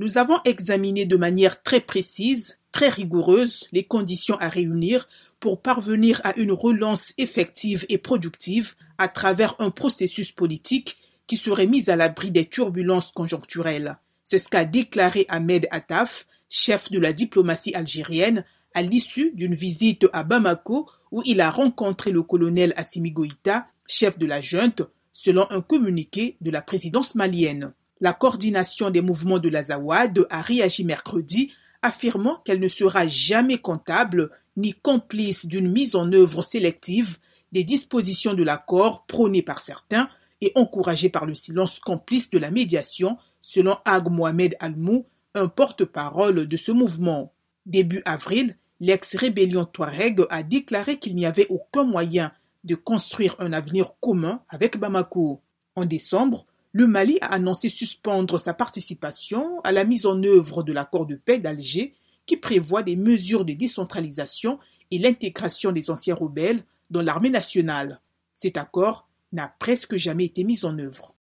Nous avons examiné de manière très précise, très rigoureuse, les conditions à réunir pour parvenir à une relance effective et productive à travers un processus politique qui serait mis à l'abri des turbulences conjoncturelles. C'est ce qu'a déclaré Ahmed Attaf, chef de la diplomatie algérienne, à l'issue d'une visite à Bamako où il a rencontré le colonel Assimi Goïta, chef de la junte, selon un communiqué de la présidence malienne. La coordination des mouvements de l'Azawad a réagi mercredi, affirmant qu'elle ne sera jamais comptable ni complice d'une mise en œuvre sélective des dispositions de l'accord prônées par certains et encouragées par le silence complice de la médiation, selon Ag Mohamed Almou, un porte-parole de ce mouvement. Début avril, l'ex-rébellion Touareg a déclaré qu'il n'y avait aucun moyen de construire un avenir commun avec Bamako. En décembre, le Mali a annoncé suspendre sa participation à la mise en œuvre de l'accord de paix d'Alger qui prévoit des mesures de décentralisation et l'intégration des anciens rebelles dans l'armée nationale. Cet accord n'a presque jamais été mis en œuvre.